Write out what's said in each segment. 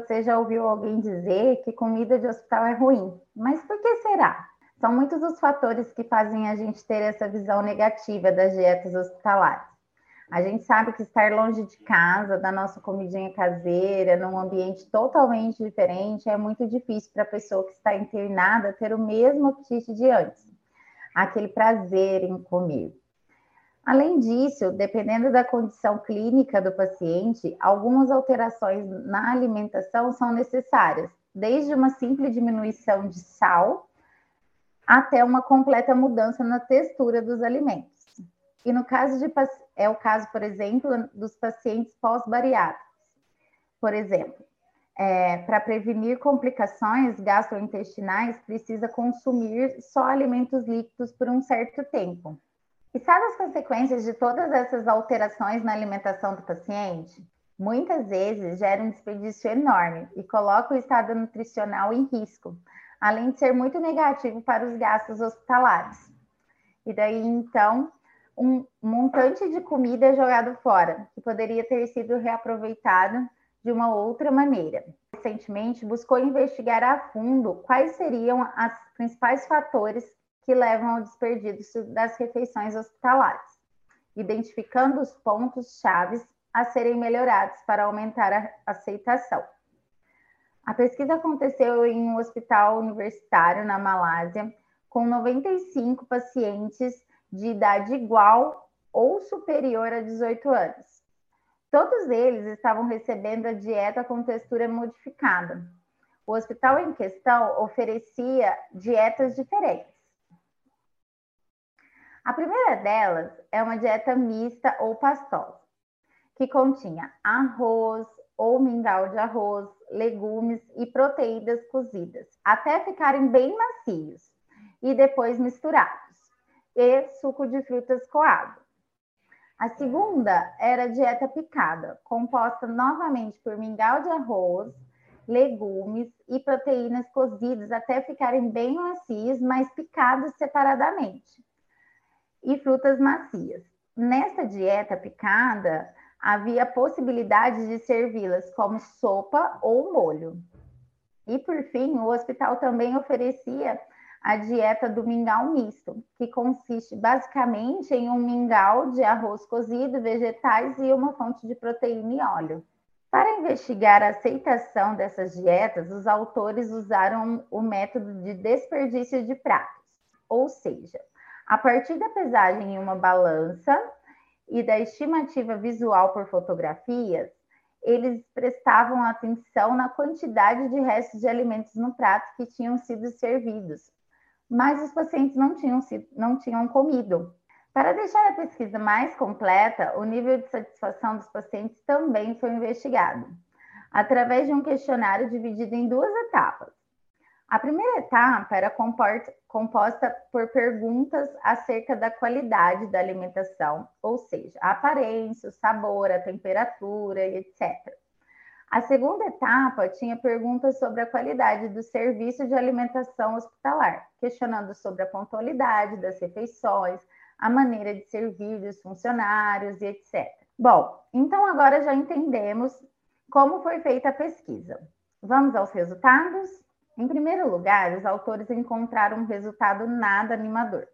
você já ouviu alguém dizer que comida de hospital é ruim, mas por que será? São muitos os fatores que fazem a gente ter essa visão negativa das dietas hospitalares. A gente sabe que estar longe de casa, da nossa comidinha caseira, num ambiente totalmente diferente, é muito difícil para a pessoa que está internada ter o mesmo apetite de antes, aquele prazer em comer. Além disso, dependendo da condição clínica do paciente, algumas alterações na alimentação são necessárias, desde uma simples diminuição de sal até uma completa mudança na textura dos alimentos. E no caso de é o caso, por exemplo, dos pacientes pós-bariátricos. Por exemplo, é, para prevenir complicações gastrointestinais, precisa consumir só alimentos líquidos por um certo tempo. E sabe as consequências de todas essas alterações na alimentação do paciente? Muitas vezes gera um desperdício enorme e coloca o estado nutricional em risco, além de ser muito negativo para os gastos hospitalares. E daí, então, um montante de comida jogado fora, que poderia ter sido reaproveitado de uma outra maneira. Recentemente, buscou investigar a fundo quais seriam os principais fatores que levam ao desperdício das refeições hospitalares, identificando os pontos chaves a serem melhorados para aumentar a aceitação. A pesquisa aconteceu em um hospital universitário na Malásia, com 95 pacientes de idade igual ou superior a 18 anos. Todos eles estavam recebendo a dieta com textura modificada. O hospital em questão oferecia dietas diferentes. A primeira delas é uma dieta mista ou pastosa, que continha arroz ou mingau de arroz, legumes e proteínas cozidas, até ficarem bem macios e depois misturados e suco de frutas coado. A segunda era dieta picada, composta novamente por mingau de arroz, legumes e proteínas cozidas até ficarem bem macios, mas picados separadamente, e frutas macias. Nessa dieta picada, havia a possibilidade de servi-las como sopa ou molho. E por fim, o hospital também oferecia a dieta do mingau misto, que consiste basicamente em um mingau de arroz cozido, vegetais e uma fonte de proteína e óleo. Para investigar a aceitação dessas dietas, os autores usaram o método de desperdício de pratos, ou seja, a partir da pesagem em uma balança e da estimativa visual por fotografias, eles prestavam atenção na quantidade de restos de alimentos no prato que tinham sido servidos, mas os pacientes não tinham, não tinham comido. Para deixar a pesquisa mais completa, o nível de satisfação dos pacientes também foi investigado, através de um questionário dividido em duas etapas. A primeira etapa era composta por perguntas acerca da qualidade da alimentação, ou seja, a aparência, o sabor, a temperatura etc. A segunda etapa tinha perguntas sobre a qualidade do serviço de alimentação hospitalar, questionando sobre a pontualidade das refeições, a maneira de servir dos funcionários e etc. Bom, então agora já entendemos como foi feita a pesquisa. Vamos aos resultados? Em primeiro lugar, os autores encontraram um resultado nada animador.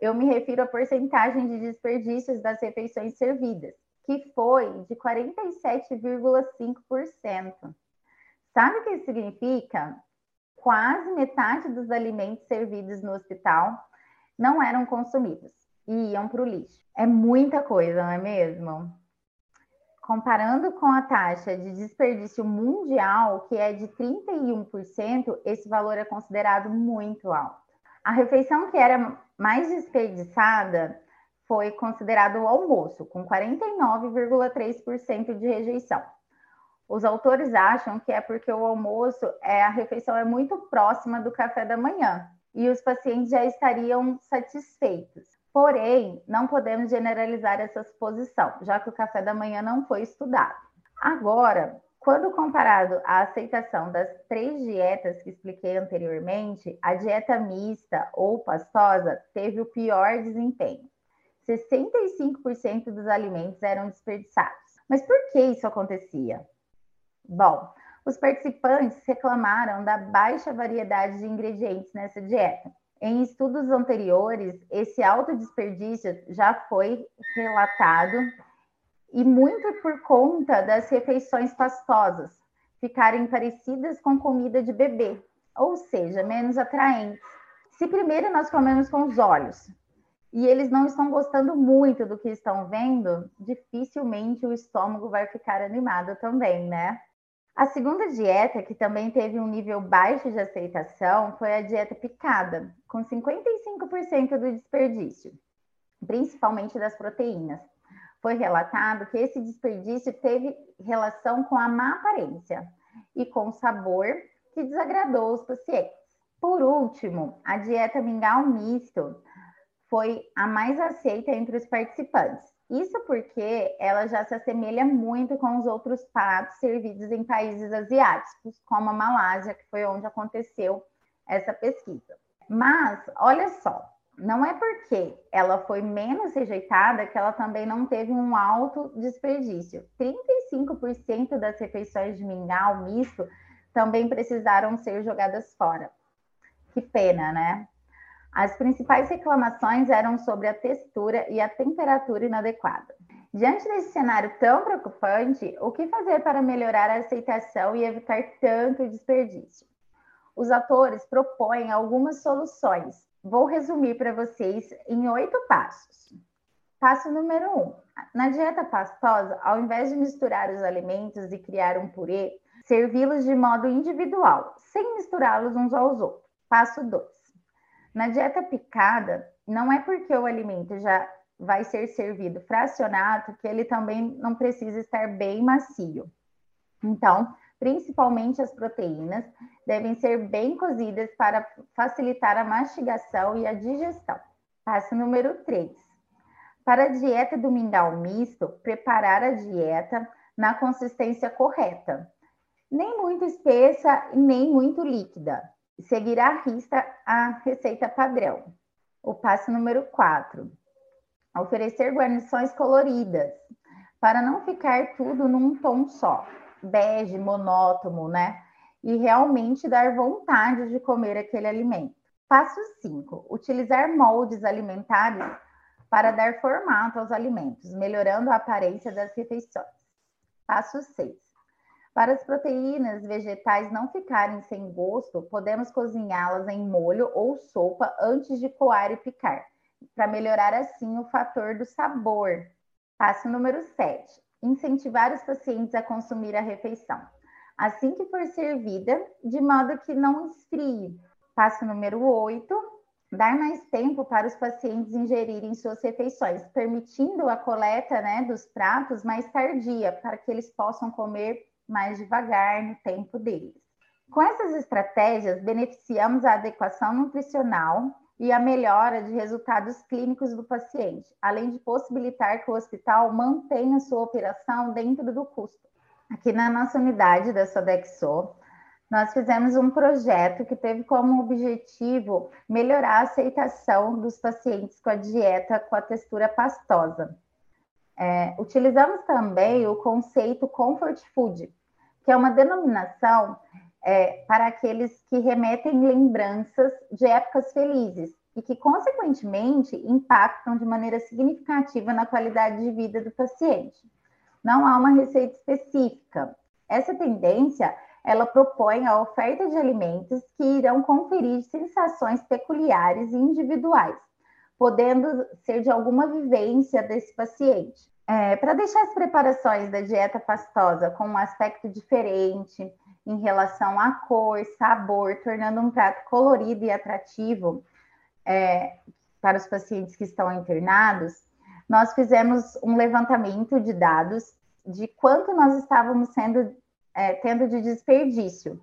Eu me refiro à porcentagem de desperdícios das refeições servidas, que foi de 47,5%. Sabe o que isso significa? Quase metade dos alimentos servidos no hospital não eram consumidos e iam para o lixo. É muita coisa, não é mesmo? Comparando com a taxa de desperdício mundial, que é de 31%, esse valor é considerado muito alto. A refeição que era mais desperdiçada foi considerado o almoço, com 49,3% de rejeição. Os autores acham que é porque o almoço é a refeição é muito próxima do café da manhã e os pacientes já estariam satisfeitos. Porém, não podemos generalizar essa suposição, já que o café da manhã não foi estudado. Agora, quando comparado à aceitação das três dietas que expliquei anteriormente, a dieta mista ou pastosa teve o pior desempenho. 65% dos alimentos eram desperdiçados. Mas por que isso acontecia? Bom, Os participantes reclamaram da baixa variedade de ingredientes nessa dieta. Em estudos anteriores, esse alto desperdício já foi relatado e muito por conta das refeições pastosas ficarem parecidas com comida de bebê, ou seja, menos atraentes. Se primeiro nós comemos com os olhos e eles não estão gostando muito do que estão vendo, dificilmente o estômago vai ficar animado também, né? A segunda dieta, que também teve um nível baixo de aceitação, foi a dieta picada, com 55% do desperdício, principalmente das proteínas. Foi relatado que esse desperdício teve relação com a má aparência e com o sabor que desagradou os pacientes. Por último, a dieta mingau misto foi a mais aceita entre os participantes. Isso porque ela já se assemelha muito com os outros pratos servidos em países asiáticos, como a Malásia, que foi onde aconteceu essa pesquisa. Mas, olha só, não é porque ela foi menos rejeitada que ela também não teve um alto desperdício. 35% das refeições de mingau misto também precisaram ser jogadas fora. Que pena, né? As principais reclamações eram sobre a textura e a temperatura inadequada. Diante desse cenário tão preocupante, o que fazer para melhorar a aceitação e evitar tanto desperdício? Os atores propõem algumas soluções. Vou resumir para vocês em oito passos. Passo número um: na dieta pastosa, ao invés de misturar os alimentos e criar um purê, servi-los de modo individual, sem misturá-los uns aos outros. Passo 2. Na dieta picada, não é porque o alimento já vai ser servido fracionado que ele também não precisa estar bem macio. Então, principalmente as proteínas, devem ser bem cozidas para facilitar a mastigação e a digestão. Passo número 3. Para a dieta do mingau misto, preparar a dieta na consistência correta. Nem muito espessa nem muito líquida seguir à risca a receita padrão. O passo número 4. Oferecer guarnições coloridas, para não ficar tudo num tom só, bege, monótono, né? E realmente dar vontade de comer aquele alimento. Passo 5. Utilizar moldes alimentares para dar formato aos alimentos, melhorando a aparência das refeições. Passo 6. Para as proteínas vegetais não ficarem sem gosto, podemos cozinhá-las em molho ou sopa antes de coar e picar, para melhorar assim o fator do sabor. Passo número 7. Incentivar os pacientes a consumir a refeição. Assim que for servida, de modo que não esfrie. Passo número 8. Dar mais tempo para os pacientes ingerirem suas refeições, permitindo a coleta né, dos pratos mais tardia, para que eles possam comer mais devagar no tempo deles. Com essas estratégias, beneficiamos a adequação nutricional e a melhora de resultados clínicos do paciente, além de possibilitar que o hospital mantenha sua operação dentro do custo. Aqui na nossa unidade da Sodexo, nós fizemos um projeto que teve como objetivo melhorar a aceitação dos pacientes com a dieta com a textura pastosa. É, utilizamos também o conceito comfort food, que é uma denominação é, para aqueles que remetem lembranças de épocas felizes e que, consequentemente, impactam de maneira significativa na qualidade de vida do paciente. Não há uma receita específica. Essa tendência, ela propõe a oferta de alimentos que irão conferir sensações peculiares e individuais, podendo ser de alguma vivência desse paciente. É, Para deixar as preparações da dieta pastosa com um aspecto diferente em relação à cor, sabor, tornando um prato colorido e atrativo é, para os pacientes que estão internados, nós fizemos um levantamento de dados de quanto nós estávamos sendo é, tendo de desperdício.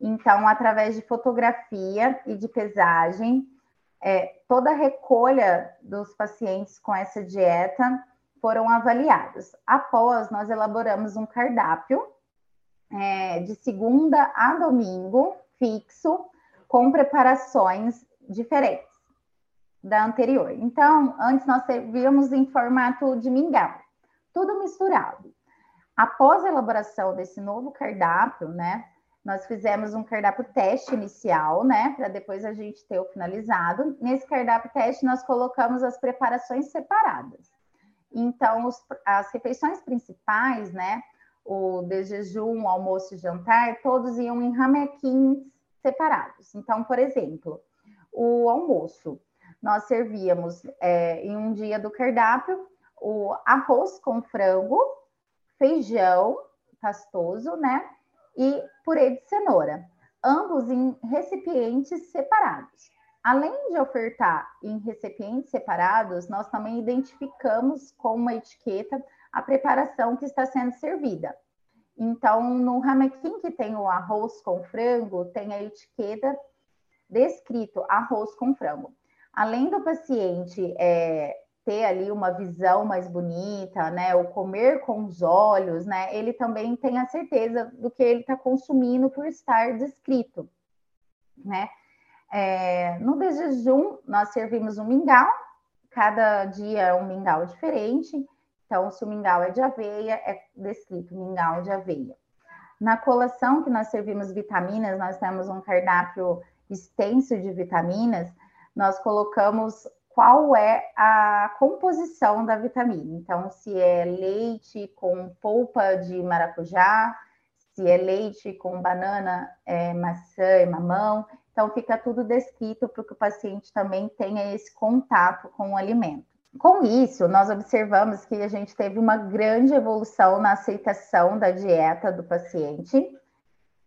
Então, através de fotografia e de pesagem, é, toda a recolha dos pacientes com essa dieta foram avaliados. Após, nós elaboramos um cardápio é, de segunda a domingo, fixo, com preparações diferentes da anterior. Então, antes nós servíamos em formato de mingau, tudo misturado. Após a elaboração desse novo cardápio, né, nós fizemos um cardápio teste inicial, né, para depois a gente ter o finalizado. Nesse cardápio teste, nós colocamos as preparações separadas. Então, os, as refeições principais, né, o de jejum, almoço e jantar, todos iam em ramequins separados. Então, por exemplo, o almoço, nós servíamos é, em um dia do cardápio o arroz com frango, feijão pastoso, né? E purê de cenoura, ambos em recipientes separados. Além de ofertar em recipientes separados, nós também identificamos com uma etiqueta a preparação que está sendo servida. Então, no ramequim que tem o arroz com frango, tem a etiqueta descrito arroz com frango. Além do paciente é, ter ali uma visão mais bonita, né, o comer com os olhos, né, ele também tem a certeza do que ele está consumindo por estar descrito, né. É, no desjejum, nós servimos um mingau, cada dia é um mingau diferente, então, se o mingau é de aveia, é descrito mingau de aveia. Na colação, que nós servimos vitaminas, nós temos um cardápio extenso de vitaminas, nós colocamos qual é a composição da vitamina. Então, se é leite com polpa de maracujá, se é leite com banana, é, maçã e mamão. Então, fica tudo descrito para que o paciente também tenha esse contato com o alimento. Com isso, nós observamos que a gente teve uma grande evolução na aceitação da dieta do paciente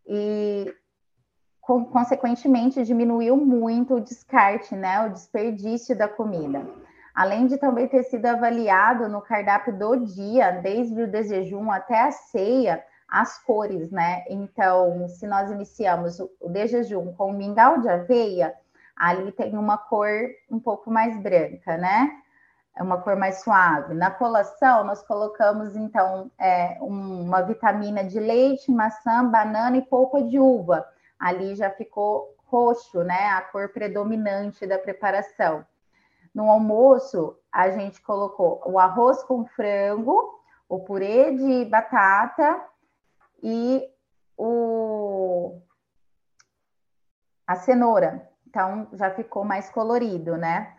e, consequentemente, diminuiu muito o descarte, né, o desperdício da comida. Além de também ter sido avaliado no cardápio do dia, desde o desjejum até a ceia, as cores, né? Então, se nós iniciamos o desjejum com mingau de aveia, ali tem uma cor um pouco mais branca, né? é uma cor mais suave. Na colação, nós colocamos, então, é, uma vitamina de leite, maçã, banana e polpa de uva. Ali já ficou roxo, né? A cor predominante da preparação. No almoço, a gente colocou o arroz com frango, o purê de batata e o... a cenoura. Então, já ficou mais colorido, né?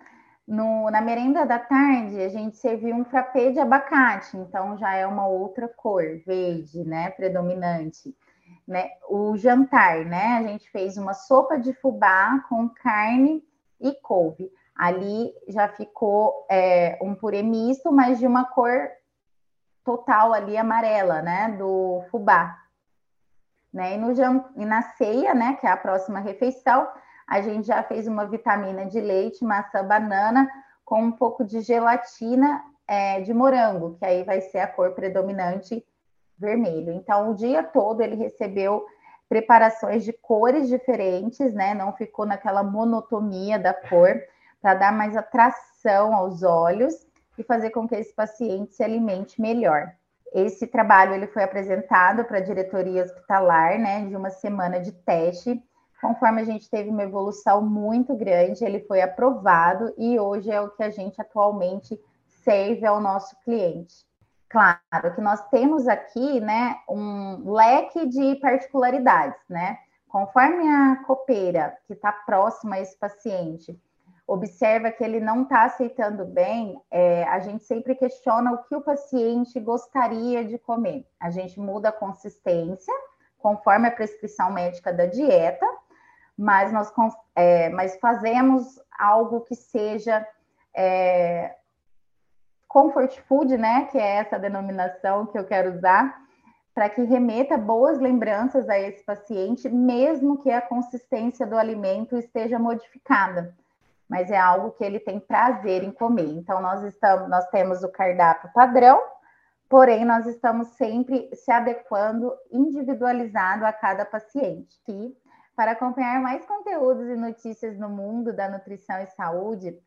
No, na merenda da tarde, a gente serviu um frappé de abacate, então já é uma outra cor, verde, né, predominante. Né? O jantar, né, a gente fez uma sopa de fubá com carne e couve. Ali já ficou é, um purê misto, mas de uma cor total ali amarela, né, do fubá. Né? E, no, e na ceia, né, que é a próxima refeição, a gente já fez uma vitamina de leite, maçã, banana, com um pouco de gelatina é, de morango, que aí vai ser a cor predominante vermelho. Então, o dia todo ele recebeu preparações de cores diferentes, né? Não ficou naquela monotonia da cor, para dar mais atração aos olhos e fazer com que esse paciente se alimente melhor. Esse trabalho ele foi apresentado para a diretoria hospitalar, né, de uma semana de teste Conforme a gente teve uma evolução muito grande, ele foi aprovado e hoje é o que a gente atualmente serve ao nosso cliente. Claro que nós temos aqui, né, um leque de particularidades, né? Conforme a copeira que está próxima a esse paciente observa que ele não está aceitando bem, é, a gente sempre questiona o que o paciente gostaria de comer. A gente muda a consistência conforme a prescrição médica da dieta mas nós é, mas fazemos algo que seja é, comfort food, né? Que é essa denominação que eu quero usar, para que remeta boas lembranças a esse paciente, mesmo que a consistência do alimento esteja modificada. Mas é algo que ele tem prazer em comer. Então, nós estamos, nós temos o cardápio padrão, porém, nós estamos sempre se adequando individualizado a cada paciente. E para acompanhar mais conteúdos e notícias no mundo da nutrição e saúde,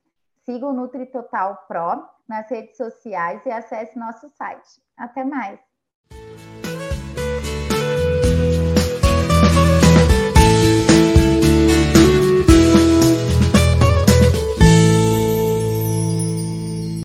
siga o NutriTotal Pro nas redes sociais e acesse nosso site. Até mais!